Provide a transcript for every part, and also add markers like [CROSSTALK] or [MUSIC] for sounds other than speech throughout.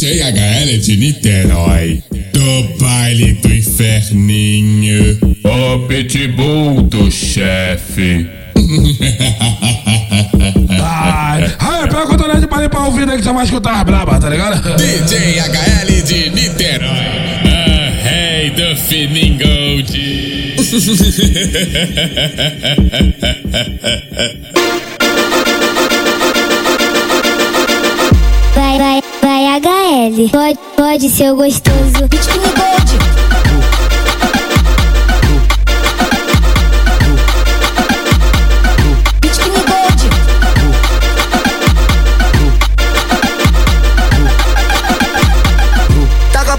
DJ HL de Niterói, do baile do inferninho. O pitbull do chefe. Ai, ai, pega o cotonete pra limpar o vidro aí que você vai escutar as braba, tá ligado? DJ HL de Niterói, o rei do Fining [LAUGHS] vai, vai HL. Pode, pode ser gostoso. Taca a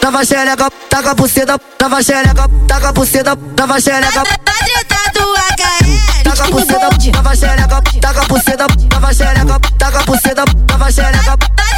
tava xereca, taca a buceta, tava xereca, taca a buceta, tava xereca. Treta do HL. Taca a buceta, tava xereca, taca a buceta, tava xereca, taca a buceta, tava xereca.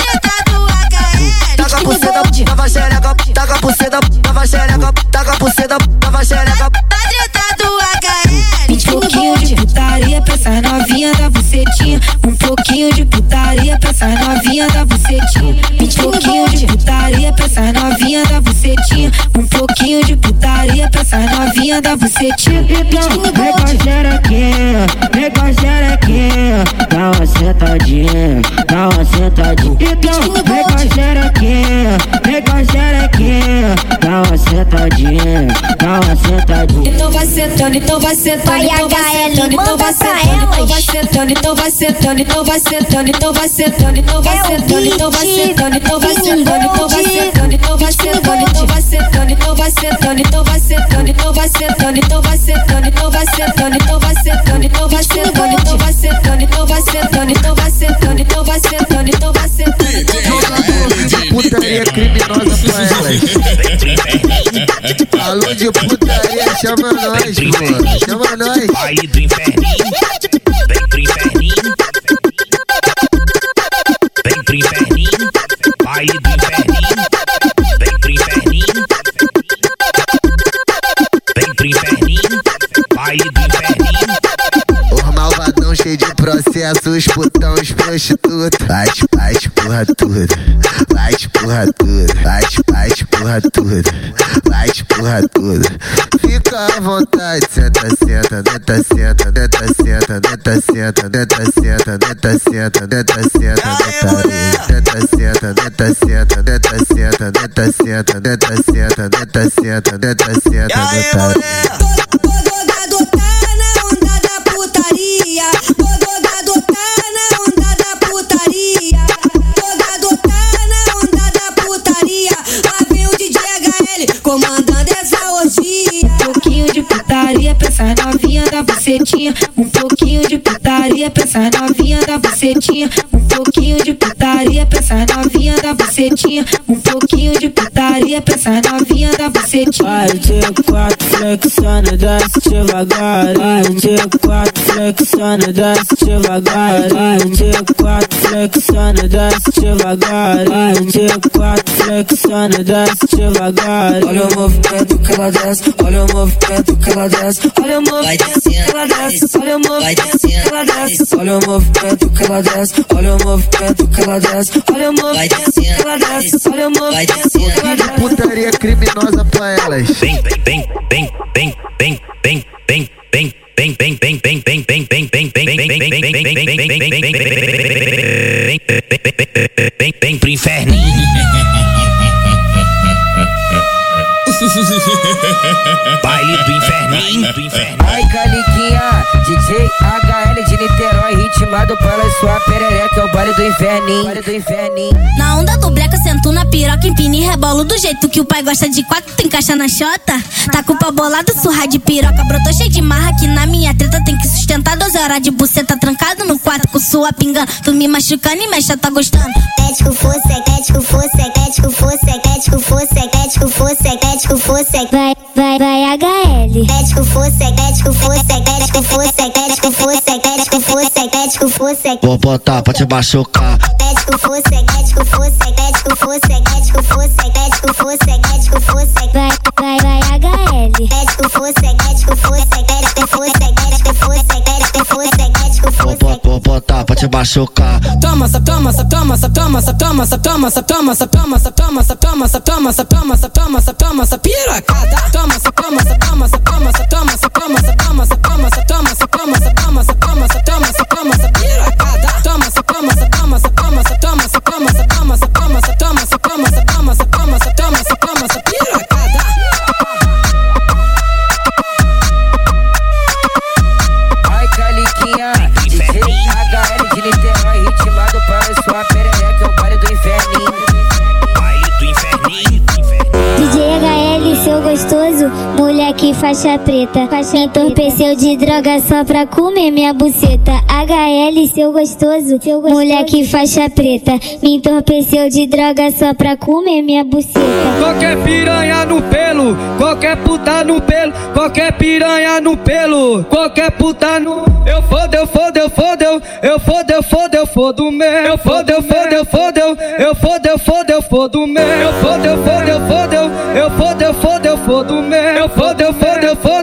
Tava xereca, taca a buceta, tava xereca, taca a buceta, tava xereca. Treta do HL. Um pouquinho de putaria pra essa novinha da bucetinha. Um pouquinho de putaria pra essa novinha da bucetinha. Um pouquinho de putaria pra essa novinha da bucetinha. Um pouquinho de putaria pra essa novinha da bucetinha. Então, vem com a xerequinha, vem com a xerequinha. Dá uma sentadinha, dá uma sentadinha. Então, vem com a xerequinha, vem com a xerequinha. Dá uma sentadinha, dá uma sentadinha. Então vai sentando, então vai sentando, Vai, então vai sentando, então vai sentando, então vai sentando, então vai sentando, então vai sentando, então vai sentando, então vai É sentando, então vai sentando, então vai sentando, então vai sentando, então vai sentando, então vai sentando, então vai sentando, então vai sentando, então vai sentando, então vai sentando, então vai sentando, então vai sentando, então vai sentando, então vai sentando, então vai sentando, então vai sentando, então vai sentando, Falou de putaria, chama nós, mano. Chama nós. Baile do inferninho. Vem pro inferninho. Vem pro inferninho. Baile do inferninho. Vem pro inferninho. Vem pro inferninho. Baile do cheio de processos, putão, os prostitutos. Faz, faz, porra tudo. Faz, porra tudo. Faz, faz, porra tudo. Faz, porra tudo. Fica à vontade, senta, senta, neta, senta, neta, senta, neta, senta, neta, senta, neta, senta, neta, senta, neta, senta, neta, senta, neta, senta, neta, senta, neta, senta, neta, senta, neta, senta, neta. Bodogado putaria pra essa novinha da bucetinha. Um pouquinho de putaria pra essa novinha da bucetinha. Um pouquinho de putaria pra essa novinha da bucetinha. Um pra essa novinha da bucetinha. Vai de quatro flexando, desce devagar. Vai de quatro flexando, desce devagar. Vai de quatro flexando, desce devagar. Vai de quatro flexando, desce devagar. Olha o movimento que ela desce, olha o movimento que ela desce, olha o movimento que ela desce, olha o movimento que ela desce, olha o movimento que ela desce, olha o movimento que ela desce, olha o movimento que ela desce, olha o movimento que ela desce. Putaria criminosa pra elas. Vem, vem, vem, vem, vem, vem, vem, vem. Vem, vem, vem, vem, vem, vem, vem, vem, vem, vem, vem, vem, vem, vem, vem, vem, vem, vem, pro inferninho. Baile do inferninho, do inferninho. Ai, Caliquinha, DJ HL de Niterói, ritmado pela sua perereca, é o baile do inferninho. Baile. Na onda do breca, sento na piroca, empina e rebolo do jeito que o pai gosta de quatro, tu encaixa na chota. Tá com o pau bolado, surra de piroca, brotou cheio de marra aqui na minha treta, tem que sustentar 12 horas de buceta trancado no quarto com sua pingando. Tu me machucando e mexa, tá gostando. Tético fosse, tético fosse, tético fosse, tético fosse, tético fosse, tético fosse. Vai, vai, vai HL. Tético fosse, tético fosse, tético fosse, tético fosse, fosse, fosse. Vou botar pra te machucar. Tético fosse, tético fosse, tético fosse, tético fosse, tético fosse, tético fosse. Vai, vai, vai HL. Tético fosse, tético fosse, machucar. Toma, toma, toma, toma, toma, toma, toma, toma, toma, toma, toma, toma, toma, toma, toma, toma, piracada. Toma, toma, toma, toma, toma, toma, toma, toma, toma, toma, toma, toma, toma, toma, toma, toma, faixa preta. Me entorpeceu de droga só pra comer minha buceta. HL, seu gostoso, moleque faixa preta. Me entorpeceu de droga só pra comer minha buceta. Qualquer piranha no pelo, qualquer puta no pelo, qualquer piranha no pelo, qualquer puta no. Eu fodo, eu fodo, eu fodo, eu eu fodo, eu fodo, eu fodo mesmo. Eu fodo, eu fodo, eu fodo, eu eu fodo, eu fodo, eu fodo mesmo. Eu fodo, eu fodo, eu fodo, eu eu fodo, eu fodo, eu fodo mesmo. Eu fodo, eu fodo, the for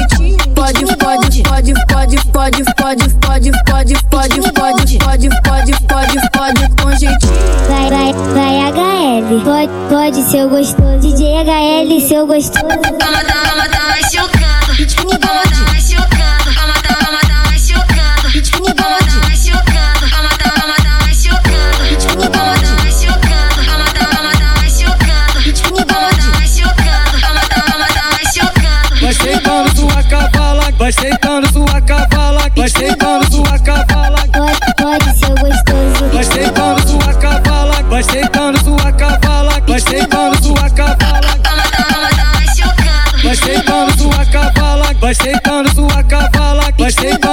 jeitinho. Pode, pode, pode, pode, pode, pode, pode, pode, pode, pode, pode, pode, pode, pode, com jeitinho. Vai, vai, vai HL, pode, pode ser gostoso. DJ HL, seu gostoso. Toma, toma, tá machucando. Vai sentando sua cavala, vai sentando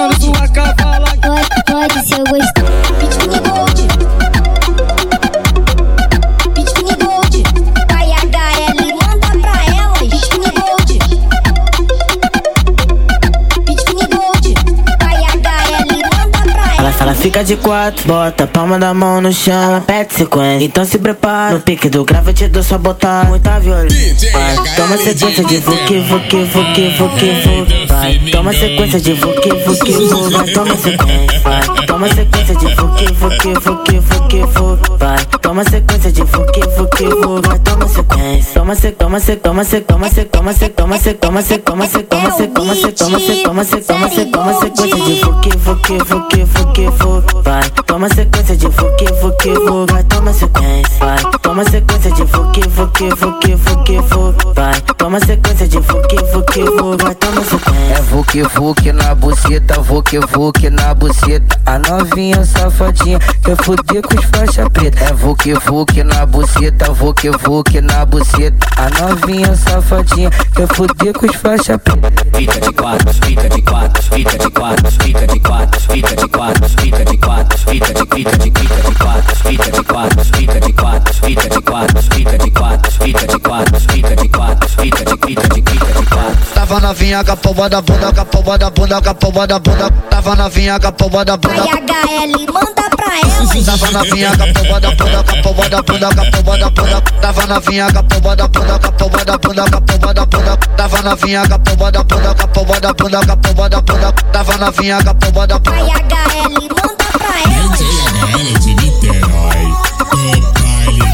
de quatro, bota a palma da mão no chão, ela pede sequência. Então se prepara, no pique do grave eu te dou só botar muita violência. Vai, toma sequência de vuki, vuki, vuki, vuki, vuki. Vai, toma sequência de vuki, vuki, vuki. Vai, toma sequência. Vai, toma sequência de vuki, vuki, vuki, vuki, vuki. Vai, toma sequência de vuki, vuki, vuki. Vai, toma sequência. Toma se, toma se, toma se, toma se, toma se, toma se, toma se, toma se, toma se, toma se, toma se, toma se, toma se, toma sequência de vuki, vuki, vuki, vuki, vuki. Vai, toma sequência de vuki, vuki, vuki. Vai, toma sequência. Vai, toma sequência de vuki, vuki, vuki, vuki, vuki. Vai, toma sequência de vuki, vuki, vuki. Vai, toma sequência. É vuque vuque na buceta, vuque vuque na buceta. A novinha safadinha quer fuder com os faixa preta. É vuque vuque na buceta, vuque vuque na buceta. A novinha safadinha quer fuder com os faixa preta. Fita de quatro, fita de quatro, fita de quatro, fita de quatro, fita de quatro, fita de quatro, fita de fita de fita de quatro, fita de quatro, fita de quatro, fita de quatro, fita de quatro, fita de quatro, fita de quatro, fita de fita de fita de quatro. Tava novinha com a da bunda, com a pomba da bunda, com a da bunda. Tava novinha com a pomba da bunda. HL, manda pra elas. Tava novinha com a da bunda, com a pomba da bunda, com a da bunda. Tava novinha com a da bunda, com a pomba da bunda, com a pomba da bunda. Tava novinha com a pomba da bunda, com a pomba da bunda, com a da bunda. Tava novinha com a da bunda. HL, manda pra elas. De Niterói, o baile.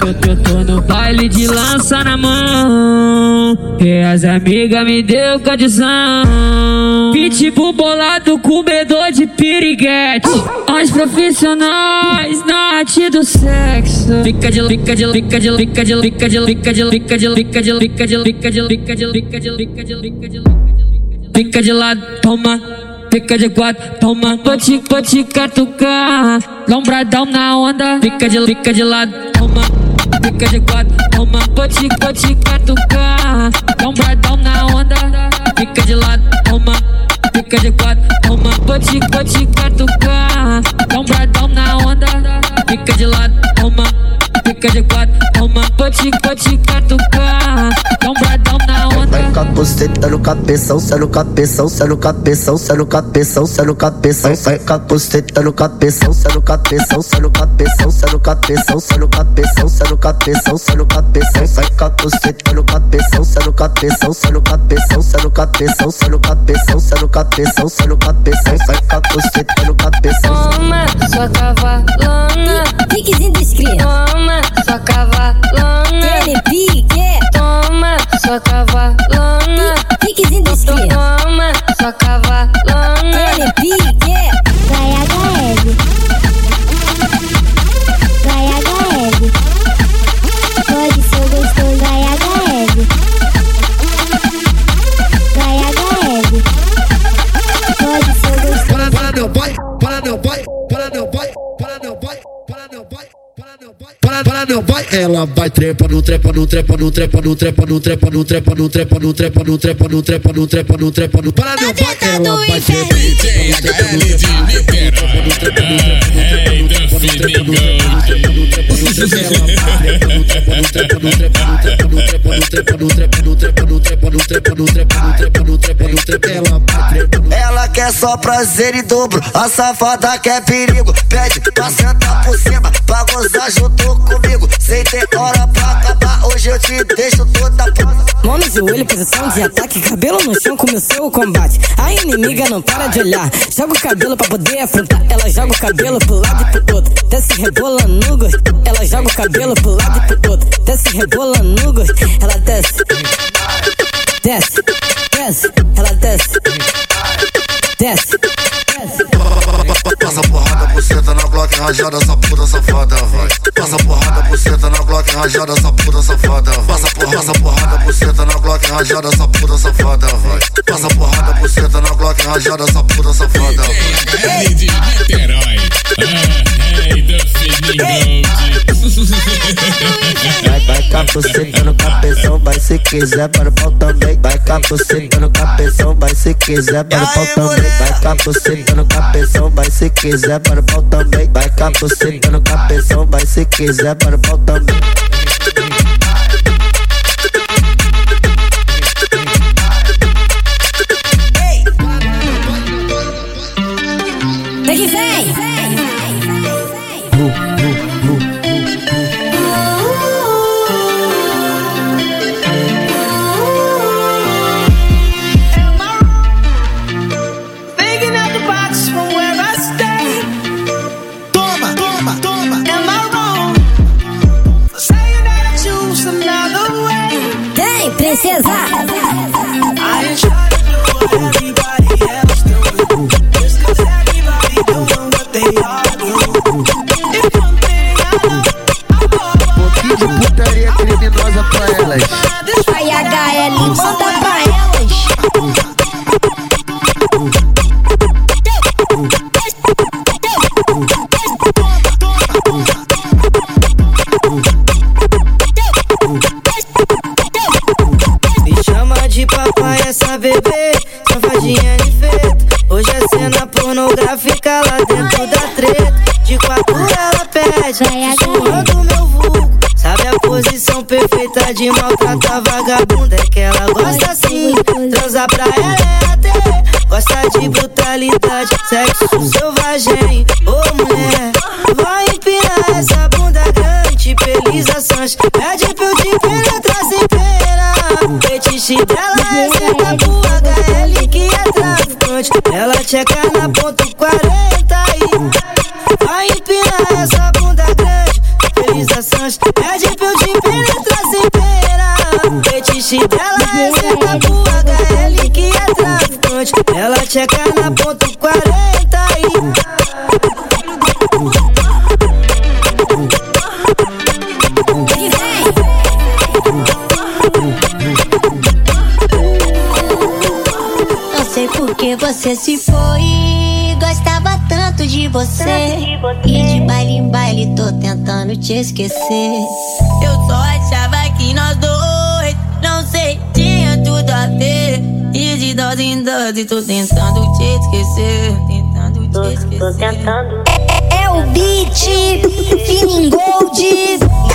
Eu, eu tô no baile de lança na mão. E as amigas me deu condição. Pitbull bolado, comedor de piriguete. Os profissionais na arte do sexo. Fica de, fica de, fica de, fica de, fica de, fica de, fica de, fica de, fica de, fica de, fica de, fica de, fica de, fica de, fica de lado, toma. Fica de quatro, toma, vou te, vou te catucar. Lombradão na onda, fica de, fica de lado, toma. fica de quatro, toma, pode, pode catucar. Um bradão na onda, fica de lado, toma, fica de quatro, toma, pode, pode catucar. Dá um bradão na onda, fica de lado, toma, fica de quatro, toma, pode, pode catucar. Dá um bradão na onda. Vai com a buceta no cabeção, cê no cabeção, cê no cabeção, cê no cabeção, cê no cabeção. Vai com a buceta no cabeção, cê no cabeção, cê no cabeção, cê no cabeção, cê no cabeção, cê no cabeção, cê no cabeção. Vai com a buceta no cabeção, cê no cabeção, cê no cabeção, cê no cabeção, cê no cabeção, cê no cabeção, cê no cabeção. Vai com a buceta no cabeção. Toma, sua cavalona. Piquezinho dos cria. Toma, sua cavalona. Ele pique. Toma, sua cavalona. пока ela vai trepa, no trepa, no trepa, no trepa, no trepa, no trepa, no trepa, no trepa, no trepa, no trepa, no trepa, no trepa, no trepa, no para, não vai, ela vai trepa. DJ HL de Niterói. Rei do Finingo. Ela quer só prazer em dobro, a safada quer perigo. Pede pra sentar por cima, pra gozar junto comigo. Sem ter hora pra acabar, hoje eu te deixo toda pronta. Mão no joelho, posição de ataque, cabelo no chão, começou o combate. A inimiga não para de olhar, joga o cabelo pra poder afrontar. Ela joga o cabelo pro lado e pro outro, desce rebolando no gosto. Ela joga o cabelo pro lado e pro outro, desce rebolando no gosto. Ela desce, desce, desce, ela desce, desce, desce. Passa porrada, buceta na Glock rajada, essa puta safada, vai. Passa porrada, buceta na Glock rajada, essa puta safada, vai. Passa porrada, passa porrada, buceta na Glock rajada, essa puta safada, vai. Passa porrada, buceta na Glock rajada, essa puta safada, vai. De Niterói. Ah, Rei do. Vai, vai com se quiser para o pau também. Vai com a cabeção, vai se quiser para o pau também. Vai com a cabeção, vai se quiser para o pau também. Vai com a cabeção, vai se quiser para o pau também. Maltratar vagabunda? É que ela gosta assim, transar pra ela é até. Gosta de brutalidade, sexo selvagem. Ô mulher, vai empinar essa bunda grande, pelizações. Pede pra eu te penetrar sem pena. Fetiche dela é sentar pro HL que é traficante. Ela checa na ponto 40 e vai empinar essa bunda grande. Pelizações, pede pra eu te penetrar. Ela é certa pro HL que é traficante. Ela checa na ponta 40 e. Não sei por que você se foi. Gostava tanto de você. Tanto de você. E de baile em baile tô tentando te esquecer. Eu só dose em dose, tô tentando te esquecer. Tentando te esquecer. Tô, tentando. É, é o beat, Feeling Gold.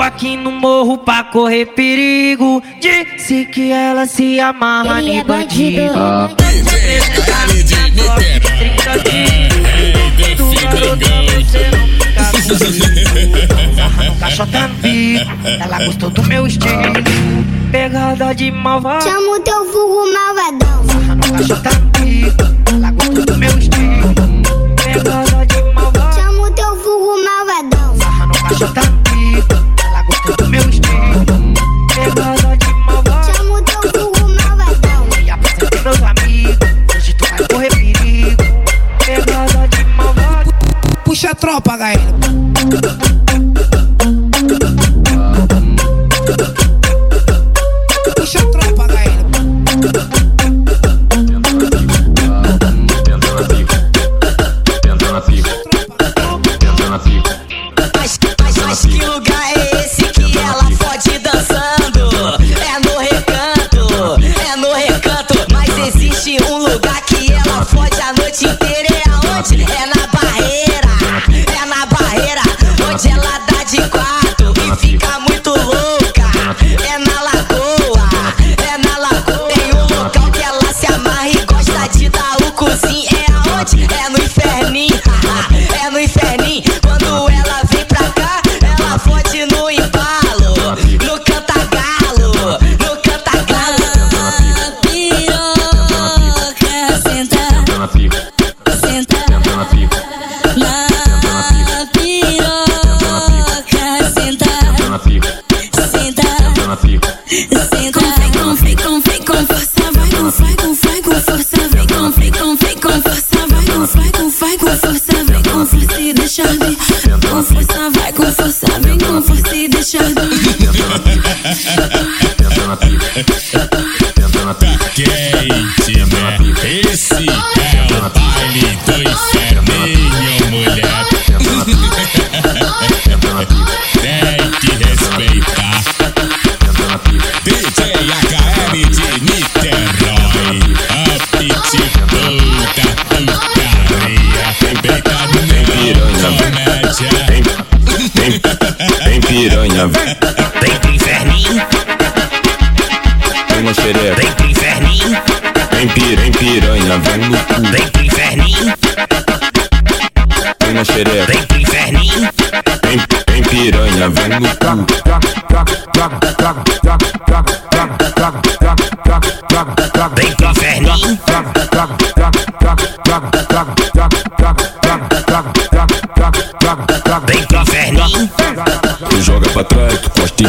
Aqui no morro pra correr perigo. Disse que ela se amarra de é em bandido. Ah. Tá Cachotando tá tá [LAUGHS] ela gostou do meu estilo. Pegada de malvado. Chamo teu fogo malvadão. Cachotando ropa, Gael.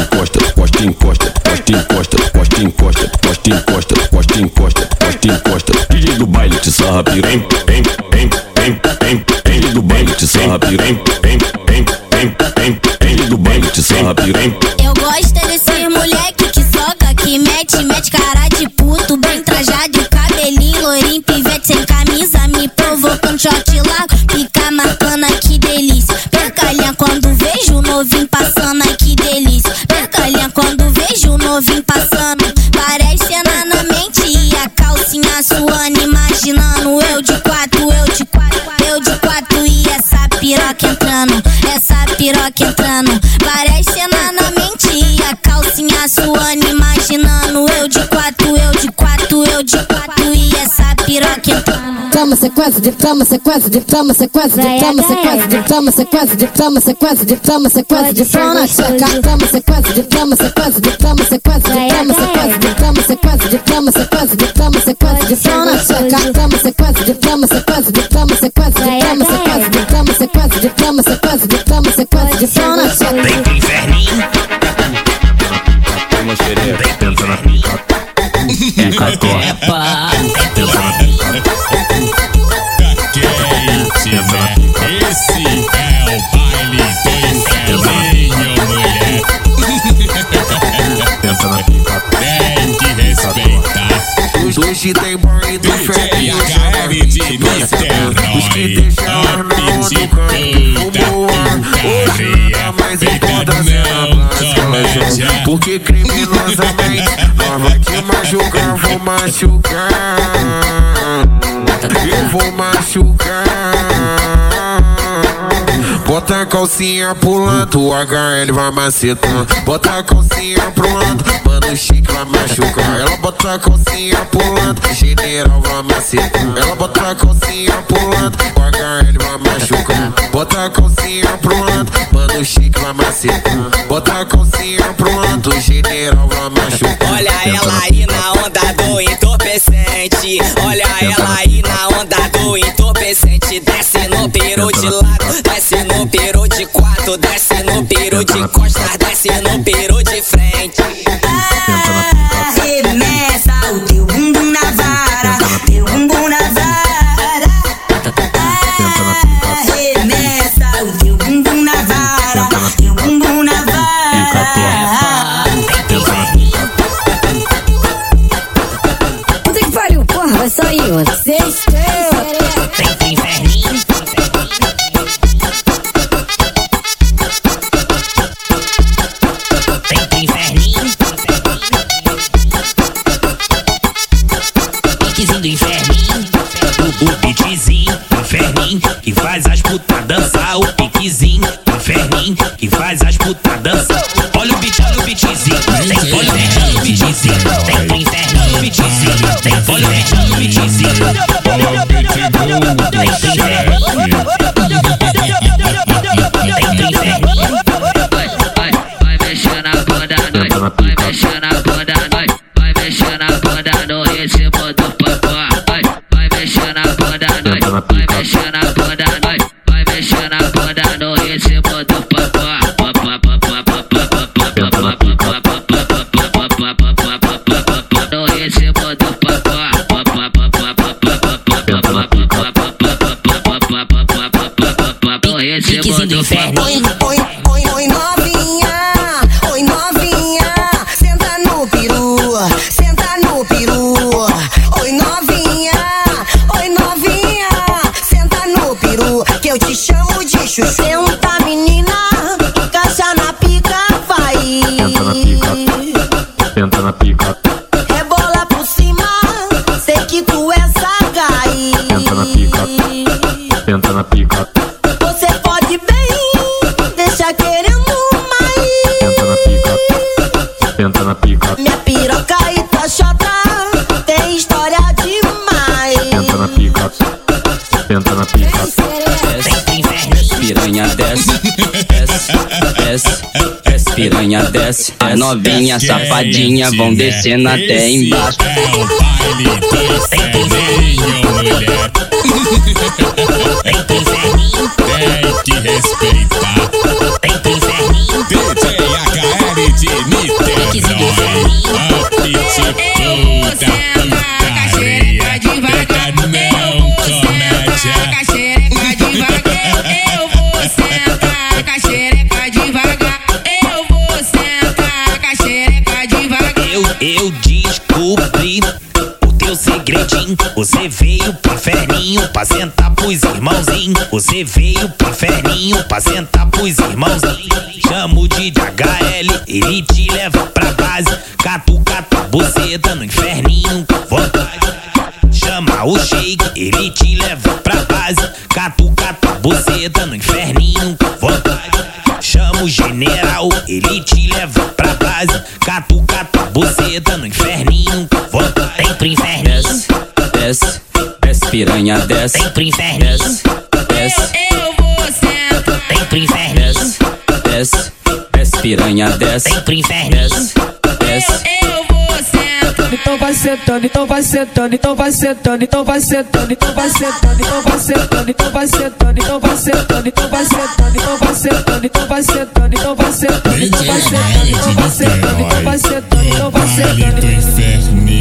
costa, encosta, costa, encosta, costa, encosta, costa, encosta, costa, encosta, costa, encosta, costa, encosta. DJ do baile te sarra piranha, em, em, em, em, em. DJ do baile te sarra piranha, em, em, em, em, em. DJ do baile te sarra piranha. Trama sequência de trama sequência de trama sequência de trama sequência de trama sequência de trama sequência de trama sequência de trama na checa trama sequência de trama sequência de trama sequência de trama sequência de trama sequência de trama sequência de trama sequência de trama na checa trama sequência de trama sequência de trama sequência de trama sequência de trama sequência de trama sequência de trama sequência de trama na checa Vem pro inferninho. Xereca, tenta na pica. É cacopa. que tem banho do fé e o chama Os que deixaram na mão do canto Fumoando, orando, mas encontra-se na blasca Porque criminosamente nós vai te machucar, vou machucar Eu vou machucar Bota a calcinha pro lado, o HL vai macetando. Bota a calcinha pro lado, mano o chique vai machucar. Ela bota a calcinha pro lado, o general vai macetar Ela bota a calcinha pro lado, o HL vai machucar. Bota a calcinha pro lado, mano o chique vai macetar Bota a calcinha pro lado, o general vai machucar. Olha ela aí na onda do entorpecente. Olha ela aí na onda do entorpecente. Desce no peru de lado, desce no peru de quatro, desce no peru de costas, desce no peru pitizinho, tem polidinho, pitizinho, tem pro inferninho, pitizinho, tem polidinho, pitizinho. Tem pro piranha desce. A novinha safadinha vão descendo até embaixo. É o baile do inferninho, mulher. [LAUGHS] Você veio pro inferninho pra sentar pros irmãozinhos. Chama o de HL, ele te leva pra base. Catu, catu, buceta no inferninho com vontade. Chama o shake, ele te leva pra base. Catu, catu, buceta no inferninho com vontade. Chama o general, ele te leva pra base. Catu, catu, buceta no inferninho com vontade. Tem pro inferninho. Desce, desce piranha, desce. Tem pro inferninho. Desce, Eu vou sentar. Tem pro inferninho. desce, desce piranha, desce. Tem pro inferninho. Desce. Eu vou sentar. Então vai sentando, então vai sentando, então vai sentando, então vai sentando, então vai sentando, então vai sentando, então vai sentando, então vai sentando, então vai sentando, então vai sentando, então vai sentando, então vai sentando, então vai sentando, então vai sentando, então vai sentando, então vai sentando. inferninho.